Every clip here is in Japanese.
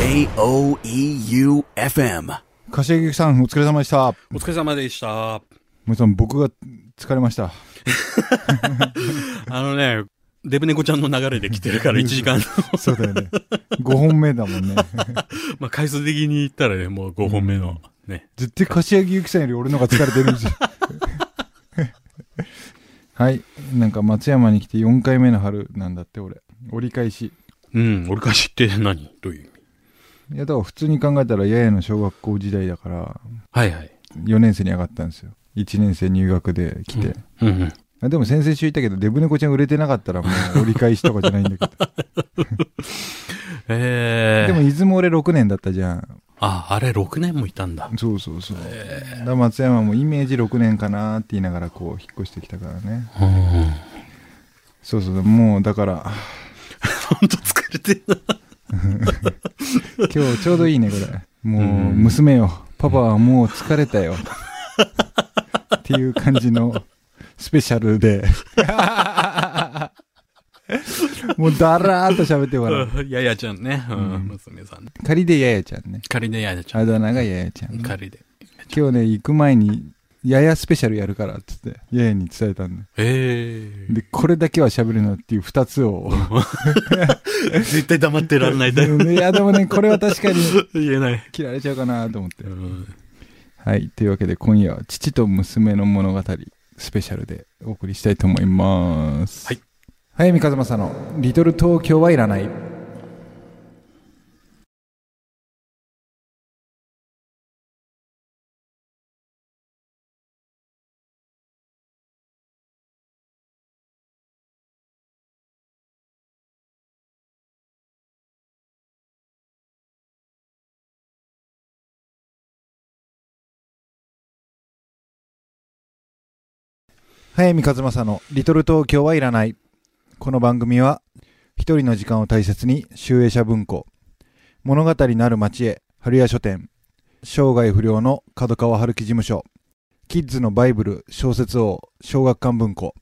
J-O-E-U-F-M 柏木さん、お疲れ様でした。お疲れ様でした。森さん、僕が疲れました。あのね、デブ猫ちゃんの流れで来てるから 1時間、そうだよね。5本目だもんね。まあ回数的に言ったらね、もう5本目のね。絶対柏木由紀さんより俺の方が疲れてるんですよ。はい。なんか松山に来て4回目の春なんだって、俺。折り返し。うん、俺から知って何？どういう？いや、だから普通に考えたら、ややの小学校時代だから、はいはい。4年生に上がったんですよ。1年生入学で来て。うんうん。あでも先々週言ったけど、デブ猫ちゃん売れてなかったらもう折り返しとかじゃないんだけど。えー。でも、出雲俺6年だったじゃん。あ、あれ6年もいたんだ。そうそうそう。だから松山もイメージ6年かなって言いながらこう引っ越してきたからね。うん。そうそう、もうだから、ほんと疲れてるな。今日ちょうどいいね、これ。もう、うん娘よ、パパはもう疲れたよ。っていう感じのスペシャルで。もうだらーっと喋ってよから。ややちゃんね。ううんん、娘さんね。仮でややちゃんね。仮でややちゃん。あだ名がややちゃん、ね。仮で。今日ね、行く前に、ややスペシャルやるからって言って、ややに伝えたんで。えー。で、これだけは喋るのっていう二つを。絶対黙ってらんないだよ。いや、でもね、これは確かに 言えない。切られちゃうかなと思ってう。ん。はい。というわけで、今夜は父と娘の物語、スペシャルでお送りしたいと思います。はい。早見和正の、リトル東京はいらない。早見和正のリトル東京はいらない。この番組は、一人の時間を大切に、集英社文庫、物語なる町へ、春屋書店、生涯不良の角川春樹事務所、キッズのバイブル、小説王、小学館文庫、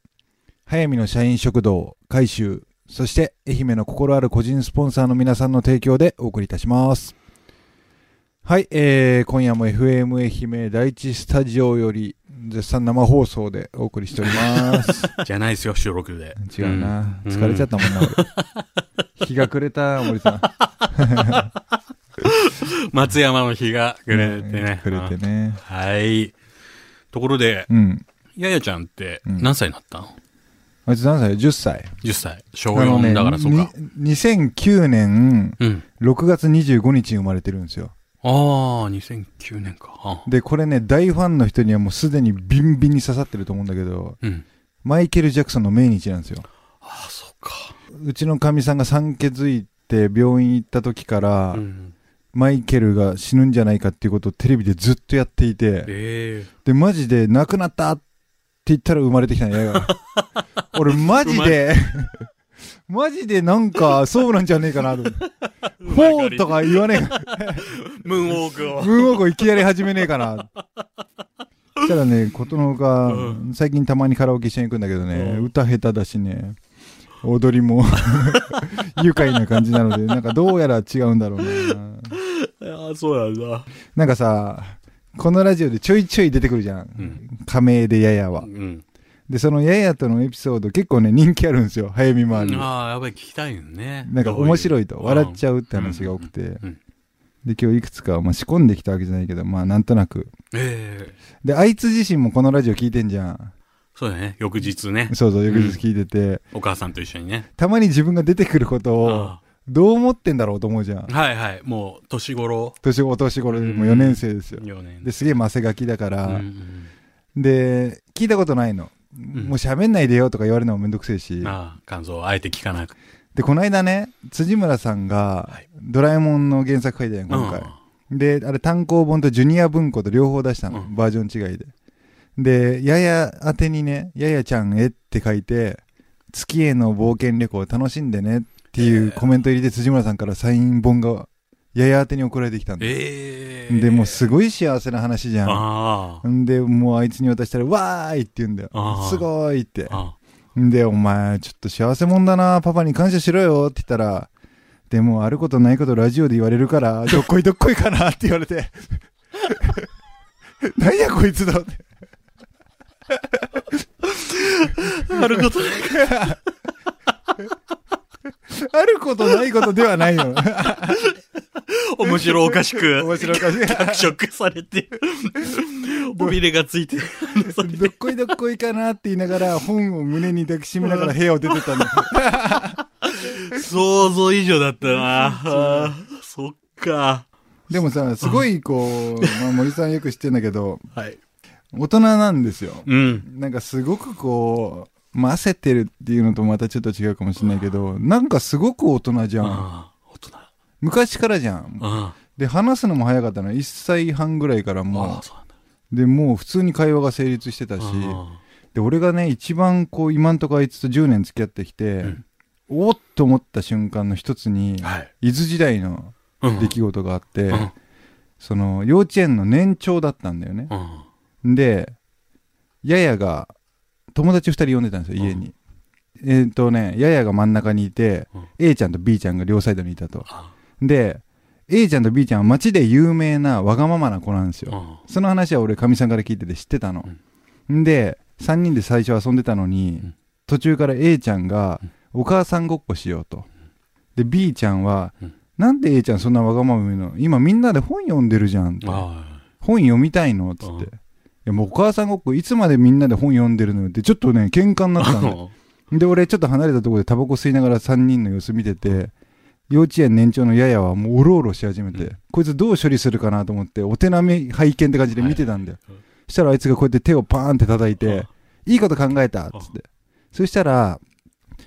早見の社員食堂、改修、そして愛媛の心ある個人スポンサーの皆さんの提供でお送りいたします。はい、えー、今夜も FM 愛媛第一スタジオより絶賛生放送でお送りしております。じゃないですよ、収録で。違うな、うん疲れちゃったもんな、俺。日が暮れた、森さん。松山の日が暮れてね。暮れてね。はい。ところで、うん。ややちゃんってうん何歳になったの、あいつ何歳 ?10 歳。?10 歳。小4だからそうか。に2009年うん。6月25日に生まれてるんですよ。ああ、2009年か。あで、これね、大ファンの人にはもうすでにビンビンに刺さってると思うんだけど、うん。マイケル・ジャクソンの命日なんですよ。ああ、そうか。うちのかみさんが産気づいて病院行った時から、うん。マイケルが死ぬんじゃないかっていうことをテレビでずっとやっていて、えで、マジで亡くなったって言ったら生まれてきたんやが。俺マジで、マジでなんか そうなんじゃねえかなと思って。えフォーとか言わねえか。ムーンウォークを。ムーンウォークをいきなり始めねえかな。そしたらね、ことのほか、う最近たまにカラオケ一緒に行くんだけどね、うん歌下手だしね、踊りも愉快な感じなので、なんかどうやら違うんだろうな。ああ、そうなんだ。なんかさ、このラジオでちょいちょい出てくるじゃん。うん。仮名でややはう。ん。で、そのややとのエピソード結構ね、人気あるんですよ。早見回り。ああ、やっぱり聞きたいよね。なんか面白いと。笑っちゃゃうって話が多くて。うん。で、今日いくつか、まあ、仕込んできたわけじゃないけど、まあ、なんとなく。ええで、あいつ自身もこのラジオ聞いてんじゃん。そうだね。翌日ね。そうそう、翌日聞いてて、お母さんと一緒にね。たまに自分が出てくることを、あどう思ってんだろうと思うじゃんあ。はいはい。もう、年頃。年、お年頃でもう4年生ですよ。4年。で、すげえマセガキだから、うんうんで、聞いたことないの。んもう喋んないでよとか言われるのもめんどくせえし。ああ、感想をあえて聞かなく。で、この間ね、辻村さんがはい、ドラえもんの原作書いたやん、今回。で、あれ単行本とジュニア文庫と両方出したの、うんバージョン違いで。で、やや宛てにね、ややちゃんへって書いて、月への冒険旅行を楽しんでねっていうコメント入りで辻村さんからサイン本が、やや宛てに送られてきたんだ。ええで、もうすごい幸せな話じゃん。ああ。んで、もうあいつに渡したら、わーいって言うんだよすごいって。で、お前、ちょっと幸せもんだな、パパに感謝しろよって言ったら、でも、あることないことラジオで言われるから、どっこいどっこいかなって言われて。何やこいつだって。あることない。あることないことではないよ。面白おかしく、面白いかし脚色されて、尾びれがついて、どっこいどっこいかなって言いながら、本を胸に抱きしめながら部屋を出てたんだ。想像以上だったな。そっか。でもさ、すごいこう、まあ森さんよく知ってんだけど、はい。大人なんですよ。うん。なんかすごくこう、まあ、焦ってるっていうのとまたちょっと違うかもしれないけど、なんかすごく大人じゃん。昔からじゃん。あで、話すのも早かったの。1歳半ぐらいからあ、もうで、もう普通に会話が成立してたし、あで、俺がね、一番こう、今んとこあいつと10年付き合ってきて、うんおっと思った瞬間の一つにあ、はい。伊豆時代のうん出来事があって、うんその、幼稚園の年長だったんだよね。うんで、ややが、友達二人呼んでたんですよ、家に。えっ、とね、ややが真ん中にいて、うん A ちゃんと B ちゃんが両サイドにいたと。あで、A ちゃんと B ちゃんは街で有名なわがままな子なんですよ。あその話は俺、かみさんから聞いてて知ってたの。ん。で、三人で最初遊んでたのに、うん。途中から A ちゃんがうん、お母さんごっこしようと。で、B ちゃんは、うん。なんで A ちゃんそんなわがまま言うの？今みんなで本読んでるじゃんって。あ本読みたいの？つって。うんいやもうお母さんごっこいつまでみんなで本読んでるのよってちょっとね喧嘩になったんだよで俺ちょっと離れたところでタバコ吸いながら3人の様子見てて幼稚園年長のややはもうおろおろし始めて、うん。こいつどう処理するかなと思ってお手並み拝見って感じで見てたんだよ、はいはいそしたらあいつがこうやって手をパーンって叩いて、いいこと考えたっつって。そしたら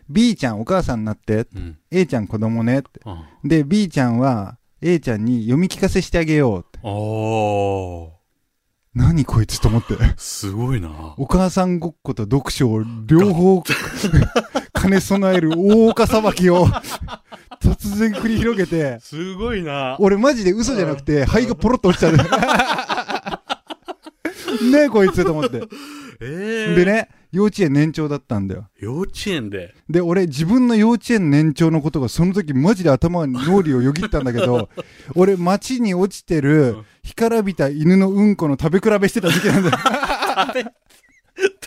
B ちゃんお母さんになってうん。A ちゃん子供ねって。あで B ちゃんは A ちゃんに読み聞かせしてあげようって。何こいつと思って。すごいな。お母さんごっこと読書を両方 兼ね備える大岡さばきを突然繰り広げて、すごいな。俺マジで嘘じゃなくて肺がポロッと落ちちゃう。ねえこいつと思って。ええで。ね、幼稚園年長だったんだよ。幼稚園で。で、俺自分の幼稚園年長のことがその時マジで頭に脳裏をよぎったんだけど、俺街に落ちてる干からびた犬のうんこの食べ比べしてた時期なんだよ。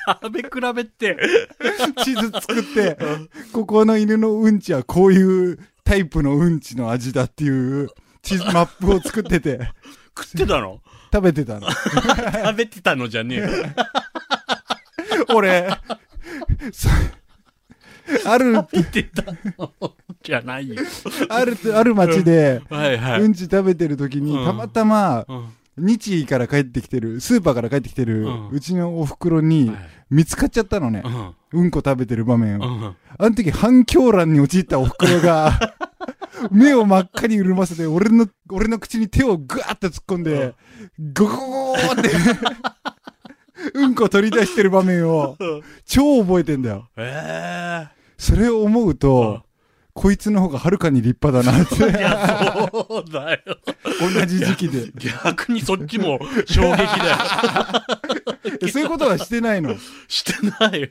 食べ比べって。地図作って、ここの犬のうんちはこういうタイプのうんちの味だっていう地図マップを作ってて、食ってたの？食べてたの。食べてたのじゃねえよ。俺、そある、食べてたのじゃないよ。ある、ある町で、はいはい。うんち食べてる時に、うんたまたま、うん日医から帰ってきてる、スーパーから帰ってきてる、うんうちのお袋にはい見つかっちゃったのねう。んうんこ食べてる場面を。うんあの時反響欄に陥ったお袋が、目を真っ赤に潤ませて、俺の、俺の口に手をぐわーって突っ込んで、ゴゴゴゴーって、うんこ取り出してる場面を、超覚えてんだよ。えそれを思うと、こいつの方がはるかに立派だなっえいて、や、そうだよ。同じ時期で。逆にそっちも衝撃だよ。えそういうことはしてないの？してないよ。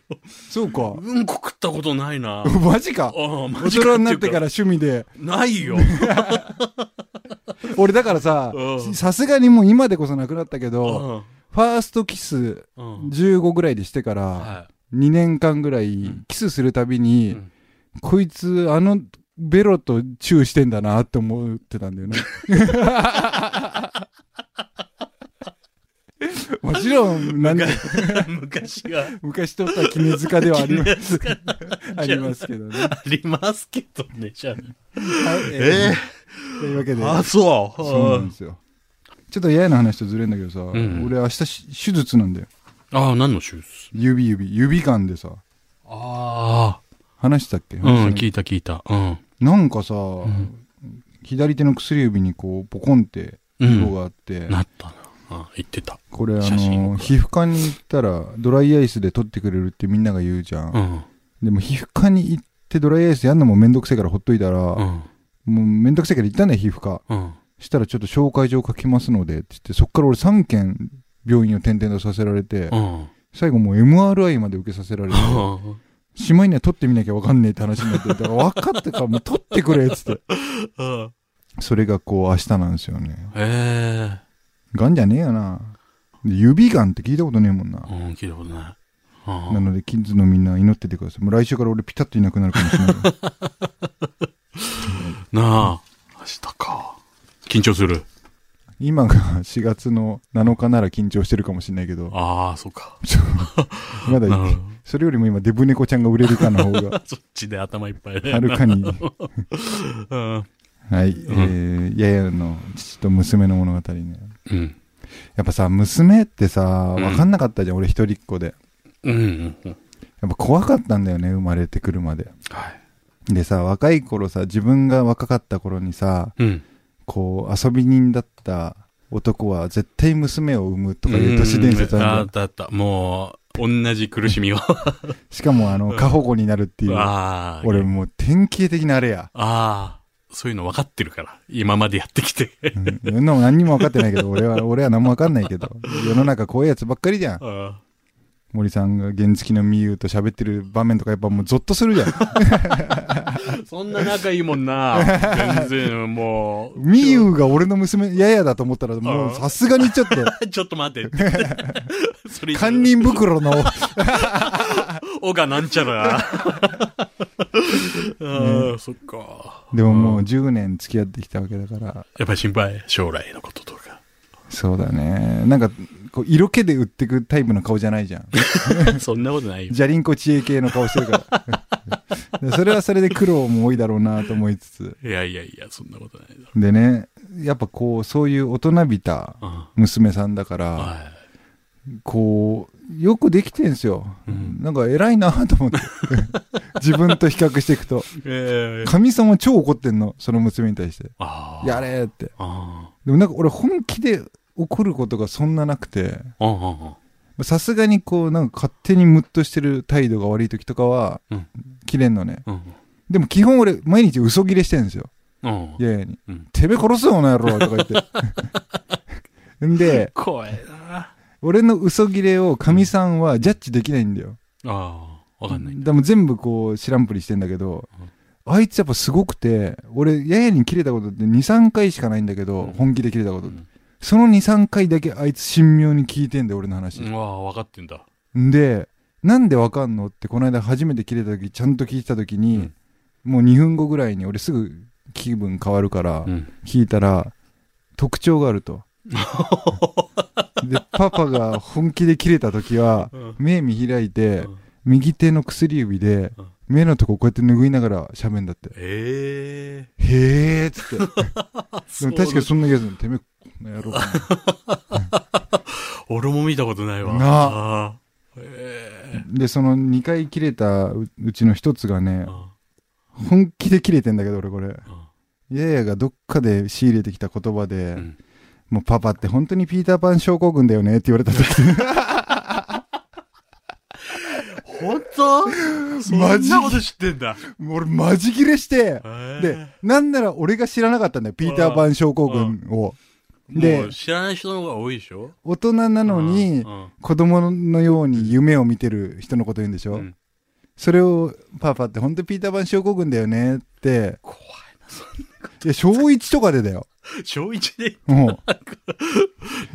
そうか。うんこ食ったことないな。マジか？大大人になってから趣味で。ないよ。俺だからさう、んさすがにもう今でこそなくなったけうど、んファーストキスうん15ぐらいでしてから、は2年間ぐらいキスするたびに、うんこいつあのベロとチューしてんだなって思ってたんだよね。もちろん、なんでい。昔が。昔撮った絹塚ではありまですか ありますけどね。ありますけどね、じゃあ。はいえというわけで、あ、そう。そうなんですよ。ちょっと嫌な話とずれるんだけどさ、ん俺明日し手術なんだよ。ああ、何の手術？指指、指ガンでさ、あ話したっけ、あ。うん、聞いた聞いた。うん。なんかさ、ん左手の薬指にこう、ポコンってうん色があって、なったな。あ言ってた。これあの、皮膚科に行ったらドライアイスで取ってくれるってみんなが言うじゃん。うん。でも皮膚科に行ってドライアイスやんのもめんどくせえからほっといたら、うん。もうめんどくせえから行ったね、皮膚科。うん。したらちょっと紹介状書きますので、って言って、そっから俺3軒病院を転々とさせられて、うん。最後もう MRI まで受けさせられて、しまいには撮ってみなきゃわかんねえって話になって、だから分かったからもう撮ってくれっつって。うん。それがこう明日なんですよね。えガンじゃねえよな。で指ガンって聞いたことねえもんな。えうん、聞いたことない。あなので、キッズのみんな祈っててください。もう来週から俺ピタッといなくなるかもしれない。なあ、明日か。緊張する。今が4月の7日なら緊張してるかもしれないけど、ああ、そうか。まだなるほそれよりも今デブ猫ちゃんが売れるかの方が、ど。そっちで頭いっぱいで。はるかに。うん。はい、えー、ややの父と娘の物語ね。うん。やっぱさ、娘ってさ、うんわかんなかったじゃん、俺一人っ子で。うんうんうん。やっぱ怖かったんだよね、生まれてくるまで。はい。でさ、若い頃さ、自分が若かった頃にさ、うん。こう、遊び人だった男は絶対娘を産むとかいう都市伝説うんあるあったあった。もう、同じ苦しみを。しかもあの、過保護になるっていう。ああ。俺もう典型的なあれや。ああ。そういうの分かってるから。今までやってきて。うん、何にも分かってないけど、俺は、俺は何も分かんないけど。世の中こういうやつばっかりじゃん。あ森さんが原付きのみゆうと喋ってる場面とかやっぱもうゾッとするじゃん。あ そんな仲いいもんな。全然もう。みゆうが俺の娘、ややだと思ったらもうさすがにちょっと、ちょっと待って。堪忍袋の、おがなんちゃら。ああ、そっか。でももう10年付き合ってきたわけだから、やっぱり心配。将来のこととか。そうだね。なんか、こう色気で売ってくタイプの顔じゃないじゃん。そんなことないよ。じゃりんこ知恵系の顔してるから。で それはそれで苦労も多いだろうなと思いつつ。いやいやいや、そんなことないだろ。でね、やっぱこう、そういう大人びたうん娘さんだから、はこう、よくできてんすよ。うんなんか偉いなと思って。自分と比較していくと。神様超怒ってんの、その娘に対して。やれって。あでもなんか俺本気で怒ることがそんななくて。さすがにこう、なんか勝手にムッとしてる態度が悪い時とかはうん、切れんのね。うんでも基本俺、毎日嘘切れしてんですよ。うん。ややに。うんてめえ殺すよ、この野郎とか言って。ん で、怖いな。俺の嘘切れを神さんはジャッジできないんだよ。ああ。わかんないんだ。でも全部こう知らんぷりしてんだけど、あいつやっぱすごくて、俺、ややに切れたことって2、3回しかないんだけど、うん本気で切れたこと。うんその2、3回だけあいつ神妙に聞いてんだよ、俺の話。うわあ、分かってんだ。んで、なんでわかんのって、この間初めて切れた時、ちゃんと聞いた時に、うんもう2分後ぐらいに俺すぐ気分変わるから、うん。聞いたら、特徴があると。で、パパが本気で切れた時は、うん目見開いて、うん右手の薬指でうん、目のとここうやって拭いながら喋んだって。えへーっつって。でえも確かにそんな気がする。てめえ、この。俺も見たことないわ。な。えで、その2回切れたううちの一つがね本気で切れてんだけど、俺これ。あややがどっかで仕入れてきた言葉で、うんもうパパって本当にピーターパン症候群だよねって言われた時本当？そんマジなこと知ってんだ。俺マジ切れして、で、なんなら俺が知らなかったんだよ、ピーターパン症候群を。でもう知らない人の方が多いでしょ？大人なのにう、ん子供のように夢を見てる人のこと言うんでしょ、うんそれを、パパって本当ピーターパン症候群だよねって、怖いいや、小1とかでだよ。な。小一で、も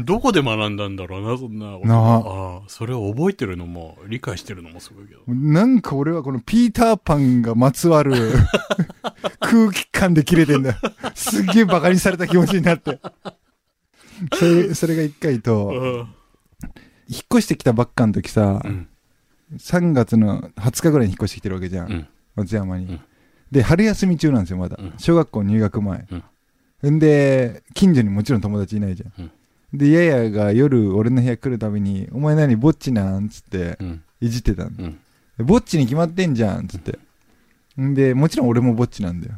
どこで学んだんだろうな、そんな。なあ。それを覚えてるのも、理解してるのもすごいけど。う、なんか俺はこのピーターパンがまつわる 空気感で切れてんだよ。すっげえバカにされた気持ちになって。それ、それが一回と、引っ越してきたばっかの時さ、うん。3月の20日ぐらいに引っ越してきてるわけじゃん。うん。松山に、うんで、春休み中なんですよ、まだ。うん小学校入学前。うんんで、近所にもちろん友達いないじゃん。で、ややが夜俺の部屋来るたびに、お前何、ぼっちなん？つって、うん。いじってたの。うん。でぼっちに決まってんじゃん？つって。んで、もちろん俺もぼっちなんだよ。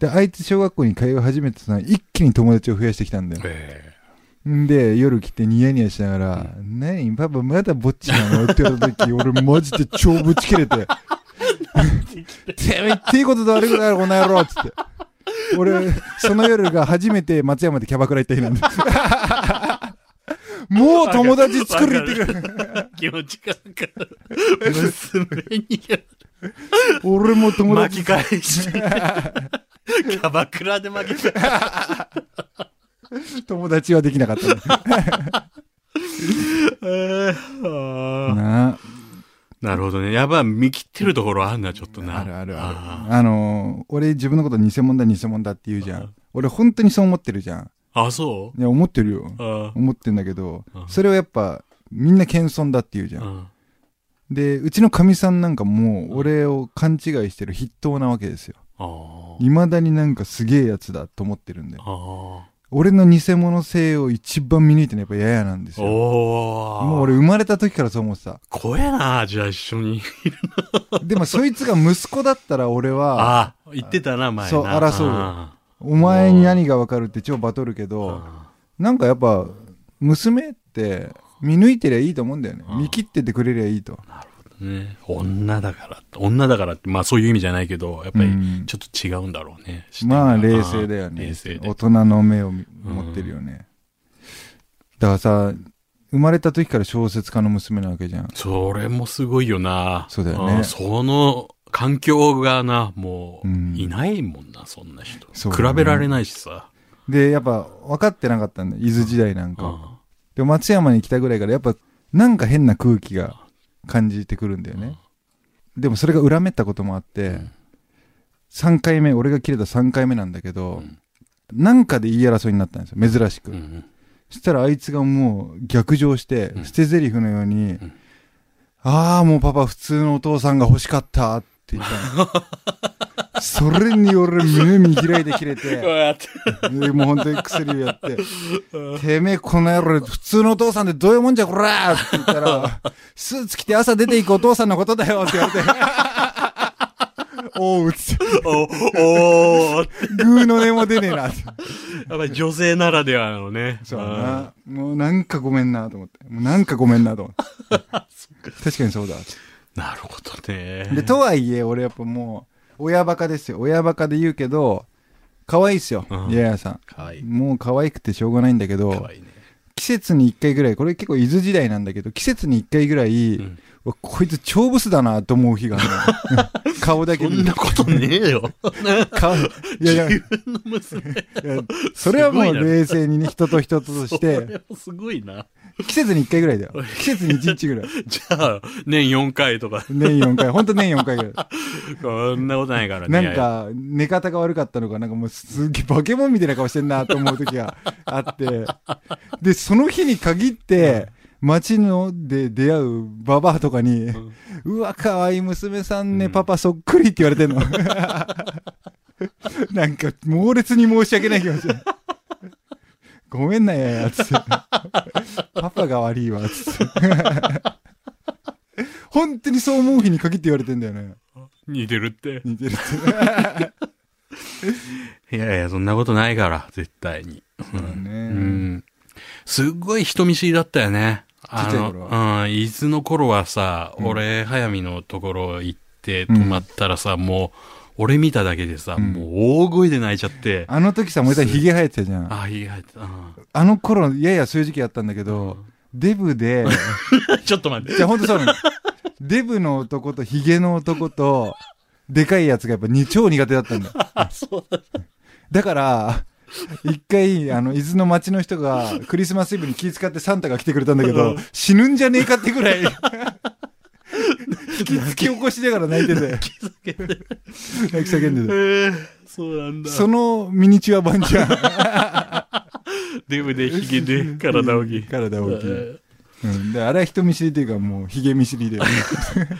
で、あいつ小学校に通い始めてさ、一気に友達を増やしてきたんだよ。えんで、夜来てニヤニヤしながら、何パパまだぼっちなのって言われた時、俺マジで超ぶち切れて。てめえ言っていいことと悪いことだろ、この野郎つって。俺、その夜が初めて松山でキャバクラ行った日なんだ。もう友達作るってくる。え気持ちがわかる。娘に。俺も友達巻き返し。キャバクラで巻き返 友達はできなかった。な。なるほどね。やっぱ見切ってるところあんな、ちょっとな。あるあるある。ああのー俺自分のこと偽物だ偽物だって言うじゃん。俺本当にそう思ってるじゃん。あ、そう？いや思ってるよ。あ思ってんだけどうんそれをやっぱみんな謙遜だって言うじゃん。あ。でうちのかみさんなんかもう俺を勘違いしてる筆頭なわけですよ。あ未だになんかすげえやつだと思ってるんであ。俺の偽物性を一番見抜いてるのはやっぱややなんですよ。もう俺生まれた時からそう思ってた。怖えな、じゃあ一緒に。でもそいつが息子だったら俺はああ、言ってたな、前な。そう争うお前に何がわかるって超バトるけあどあなんかやっぱ娘って見抜いてりゃいいと思うんだよね。うん見切っててくれりゃいいと。あね。女だから女だからって、まあそういう意味じゃないけど、やっぱりうん。ちょっと違うんだろうね。まあ視点が。冷静だよね。冷静で。大。人の目を見持ってるよね。だからさ生まれた時から小説家の娘なわけじゃん。それもすごいよな。そうだよね。ん。その環境がな、もう、うん。いないもんな、そんな人。ね。比べられないしさ。でやっぱ分かってなかったんだよ。伊豆時代なんか。あでも松山に来たぐらいからやっぱなんか変な空気が感じてくるんだよね。でもそれが裏目ったこともあって、うん。3回目俺が切れた3回目なんだけど、うん。なんかで言い争いになったんですよ珍しく、うんそしたらあいつがもう逆上して、うん。捨て台詞のように、ん。ああもうパパ普通のお父さんが欲しかったって言ったの それに俺胸見開いて切れてやって。でもう本当に薬をやっててめえこの野郎普通のお父さんってどういうもんじゃこらーって言ったら スーツ着て朝出ていくお父さんのことだよって言われて おうっつってお、おーグーの音も出ねえなってやっぱり女性ならではのね。そうだな。もうなんかごめんなと思って。もうなんかごめんなと思って。確かにそうだ。なるほどね。で、とはいえ、俺やっぱもう、親バカですよ。親バカで言うけど、可愛いっすよう。んいややさかわいい。ん。もう可愛くてしょうがないんだけどね。季節に一回ぐらい、これ結構伊豆時代なんだけど、季節に一回ぐらい、うんこいつ超ブスだなと思う日があるの。顔だけそんなことねえよ。顔いやいや、い自分の娘。やそれはもう冷静にね、人と人ととしそて、すごいな。季節に一回ぐらいだよ。季節に一日ぐらい。じゃあ、年4回とか、年4回。ほんと年4回ぐらい。こんなことないからね。なんか、寝方が悪かったのか、なんかもうすっげえ化け物みたいな顔してんなと思う時が あって、で、その日に限って、街ので出会うババアとかに、うわ、可愛い娘さんね、うんパパそっくりって言われてんの。なんか、猛烈に申し訳ない気持ち。ごめんなやや、つって。パパが悪いわ、つって。本当にそう思う日に限って言われてんだよね。似てるって。似てるって。いやいや、そんなことないから、絶対に。そうだねうん。すっごい人見知りだったよね。あの、うん、伊豆の頃はさ、うん俺、早見のところ行って泊まったらさ、もう、俺見ただけでさ、うんもう大声で泣いちゃって。あの時さ、森さんヒゲ生えてたじゃん。ああ、いい入ってた。の頃、ややそういう時期あったんだけど、デブで、う んちょっと待って。じゃあほんとそうなの。デブの男とヒゲの男と、でかいやつがやっぱに超苦手だったんだ そうだ。だから、一回、あの、伊豆の町の人が、クリスマスイブに気遣ってサンタが来てくれたんだけど、死ぬんじゃねえかってぐらい、引き起こしながら泣いてて、泣き叫んでえて。ー、そうなんだ。そのミニチュア版じゃん。デブでヒゲで体大きい。体大きい。えうん。で、あれは人見知りっていうか、もう、ヒゲ見知りで。ー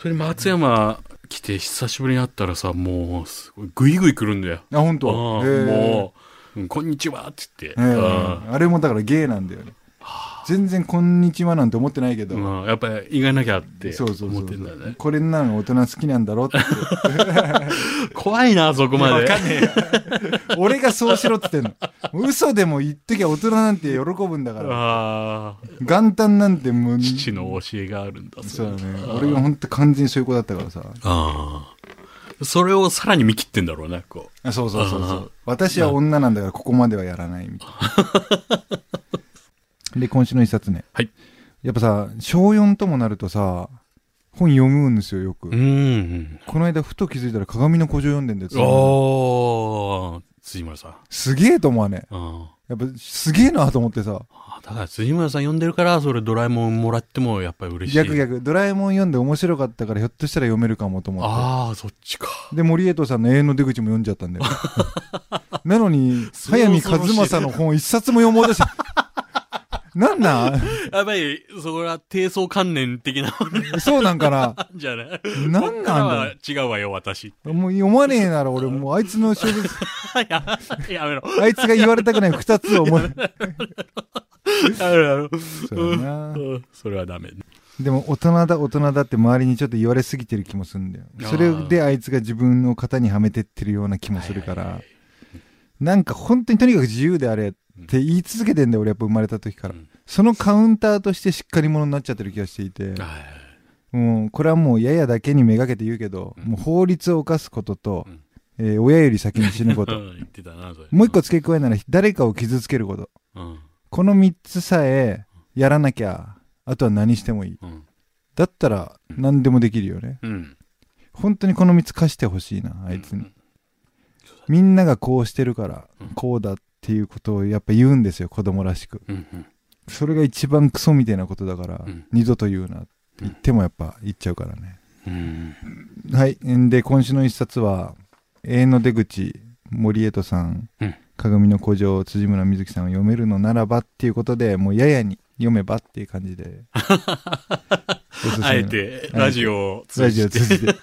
それ松山来て久しぶりに会ったらさ、もう、すごい、ぐいぐい来るんだよ。あ、本あ当。あもう、うんこんにちはって言って。ええあれもだからゲイなんだよね。全然こんにちはなんて思ってないけど。うん、やっぱり意外なきゃってそうそうそう思ってんだよね。これなの大人好きなんだろって。怖いな、そこまで。わかんねえよ。俺がそうしろって言ってんの。嘘でも言っときゃ大人なんて喜ぶんだから。ああ、元旦なんてもう。父の教えがあるんだ。そうだね。俺が本当完全にそういう子だったからさ。ああ。それをさらに見切ってんだろうな、こう。あそうそうそうそう。私は女なんだからここまではやらないみたいな。で、今週の一冊ね。はい。やっぱさ、小4ともなるとさ、本読むんですよ、よく。うん。この間、ふと気づいたら鏡の古城読んでんだよ。おー、辻村さん。すげえと思わね。うん。やっぱ、すげえなと思ってさ。あだから辻村さん読んでるから、それドラえもんもらってもやっぱり嬉しい。逆逆、ドラえもん読んで面白かったから、ひょっとしたら読めるかもと思っああ、そっちか。て。で、森江戸さんの永遠の出口も読んじゃったんだよ。なのに、早見和正の本一冊も読もうとして。なんなん？やっぱり、そこら低層観念的な。そうなんかな。じゃない。なんなんはだ違うわよ、私。もう読まねえなら俺もうあいつの小説、や、やめろ。あいつが言われたくない二つを思い、やめろやめろ。そうやな。うん。それはダメ。でも大人だ大人だって周りにちょっと言われすぎてる気もするんだよ。それであいつが自分の型にはめてってるような気もするから、なんか本当にとにかく自由であれって言い続けてんだよ俺やっぱ生まれた時からうん。そのカウンターとしてしっかり者になっちゃってる気がしていて、はいもうこれはもうややだけにめがけて言うけど、うんもう法律を犯すこととうん、えー親より先に死ぬこうと。ん 言ってたな、それ。もう一個付け加えなら誰かを傷つけること。うん。この三つさえやらなきゃ、あとは何してもいい。うん。だったら何でもできるよね。うん。本当にこの三つ貸してほしいな、あいつに。みんながこうしてるからうん、こうだっていうことをやっぱ言うんですよ、子供らしく。うん。うん。それが一番クソみたいなことだから、うん二度と言うなって言ってもやっぱ言っちゃうからね。うん。はい。んで、今週の一冊は、永遠の出口、森江戸さん、うん鏡の古城、辻村瑞希さんを読めるのならばっていうことで、もうややに読めばっていう感じで。あえて、ラジオをラ通じて、ジオ通じて、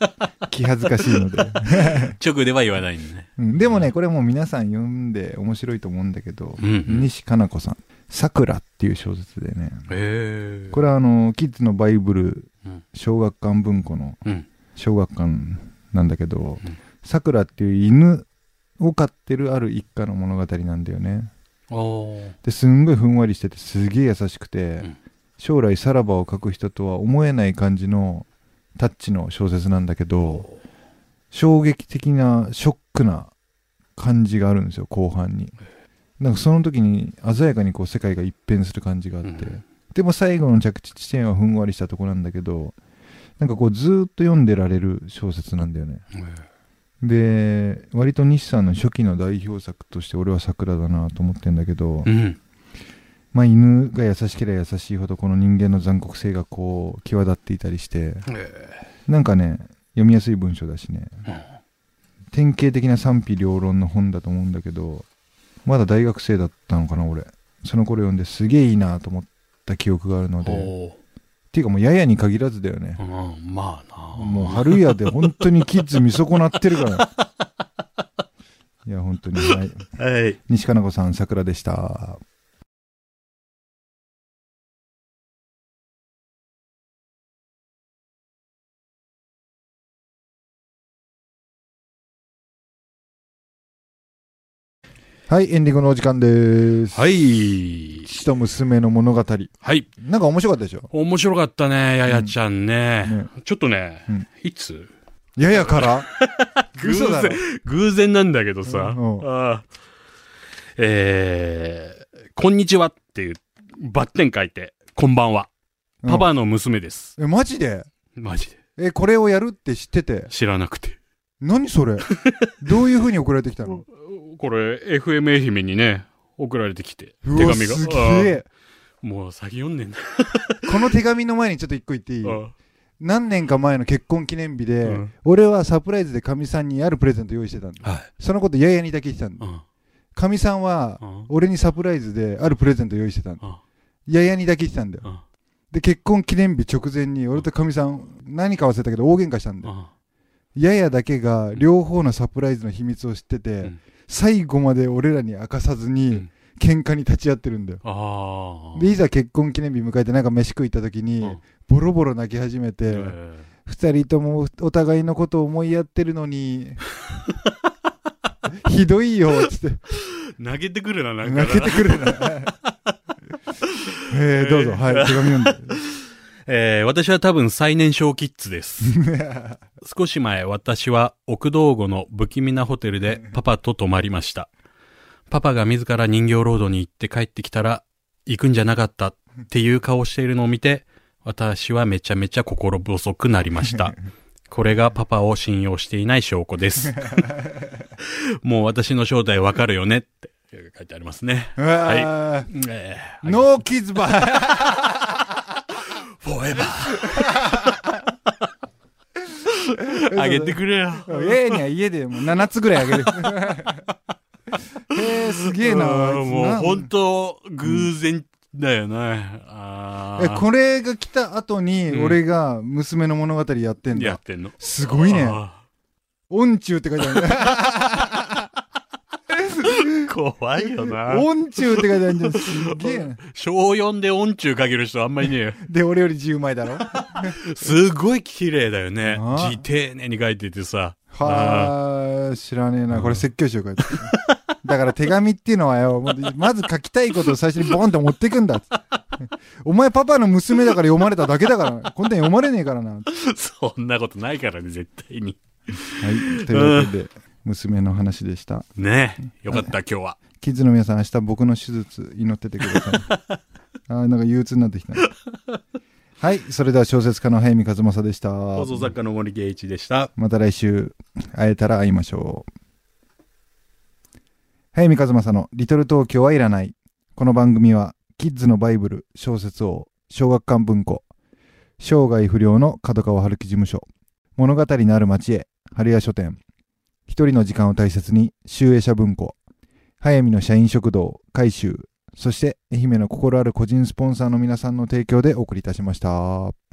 気恥ずかしいので。直では言わないんでね。うん。でもね、これもう皆さん読んで面白いと思うんだけど、うんうん。西加奈子さん、桜っていう小説でね。これはあの、キッズのバイブルうん、小学館文庫のうん。小学館なんだけどうん、さくらっていう犬を飼ってるある一家の物語なんだよね。ですんごいふんわりしててすげえ優しくて、うん将来さらばを書く人とは思えない感じのタッチの小説なんだけど、衝撃的なショックな感じがあるんですよ、後半に。なんかその時に鮮やかにこう世界が一変する感じがあって、うんでも最後の着地地点はふんわりしたとこなんだけど、なんかこうずーっと読んでられる小説なんだよね。で、割と西さんの初期の代表作として俺は桜だなと思ってんだけど、うん。まあ犬が優しければ優しいほどこの人間の残酷性がこう際立っていたりして、なんかね、読みやすい文章だしね、典型的な賛否両論の本だと思うんだけど、まだ大学生だったのかな、俺。その頃読んですげえいいなと思った記憶があるので、っおていうかもうややに限らずだよね。ー。うん、まあな。もう春屋で本当にキッズ見損なってるから。いや、本当に。はい。はい。西加奈子さん、桜でした。はい、エンディングのお時間です。はい。父と娘の物語。はい。なんか面白かったでしょ？面白かったね、ややちゃんね。ねちょっとね、うんいつ？ややから？偶然、偶然なんだけどさ。うんああえー、こんにちはっていう、バッテン書いて、こんばんは。パパの娘です。え、マジで？マジで。え、これをやるって知ってて？知らなくて。何それ？どういう風に送られてきたの？これ、FM 愛媛にね、送られてきて、手紙が。すげあえ。あもう先読んでんだ。この手紙の前にちょっと一個言っていい？あ何年か前の結婚記念日で、うん俺はサプライズでかみさんにあるプレゼント用意してたんだ。あはい。そのことややにだけ言ってたんだ。うんかみさんは、うん俺にサプライズであるプレゼント用意してたんだ。うんややにだけ言ってたんだよ。うんで、結婚記念日直前に、俺とかみさん、何か忘れたけど大喧嘩したんだよ。うんややだけが両方のサプライズの秘密を知ってて、うん最後まで俺らに明かさずにうん喧嘩に立ち会ってるんだよ。で、いざ結婚記念日迎えてなんか飯食い行った時に、うんボロボロ泣き始めて、え二人ともお互いのことを思いやってるのに、ひどいよ、つって、ー投げてくるな、なんかな。泣けてくるな。えー、どうぞ、はい、手紙読んで。えー私は多分最年少キッズです。少し前、私は奥道後の不気味なホテルでパパと泊まりました。パパが自ら人形ロードに行って帰ってきたら、行くんじゃなかったっていう顔をしているのを見て、私はめちゃめちゃ心細くなりました。これがパパを信用していない証拠です。もう私の正体わかるよねって書いてありますね。うわーえーノーキッズバー。フォーエバー。あげてくれよ。ええには家でもう7つぐらいあげる。へえ、すげえな。うんもうな本当偶然だよね。あえ、ーこれが来た後に、うん俺が娘の物語やってんだ。やってんの。すごいね。あ音中って書いてある 怖いよな。音中って書いてあるじゃん。すげえな。小4で音中かける人あんまりねえよ。で、俺より10枚だろ？すごい綺麗だよね字丁寧に書いててさ。はあ、知らねえな。うんこれ説教しようか。だから手紙っていうのはよ、まず書きたいことを最初にボンって持ってくんだ。お前パパの娘だから読まれただけだから。こんなん読まれねえからな。は そんなことないからね、絶対に。い。というわけで、娘の話でした。ねえ。よかった、今日は。キッズの皆さん、明日僕の手術祈っててください。あーなんか憂鬱になってきた。はい。それでは小説家の早見和正でした。放送作家の森圭一でした。また来週会えたら会いましょう。早見和正のリトル東京はいらない。この番組はキッズのバイブル小説王小学館文庫生涯不良の角川春樹事務所物語のある町へ春屋書店一人の時間を大切に集英社文庫早見の社員食堂改修そして愛媛の心ある個人スポンサーの皆さんの提供でお送りいたしました。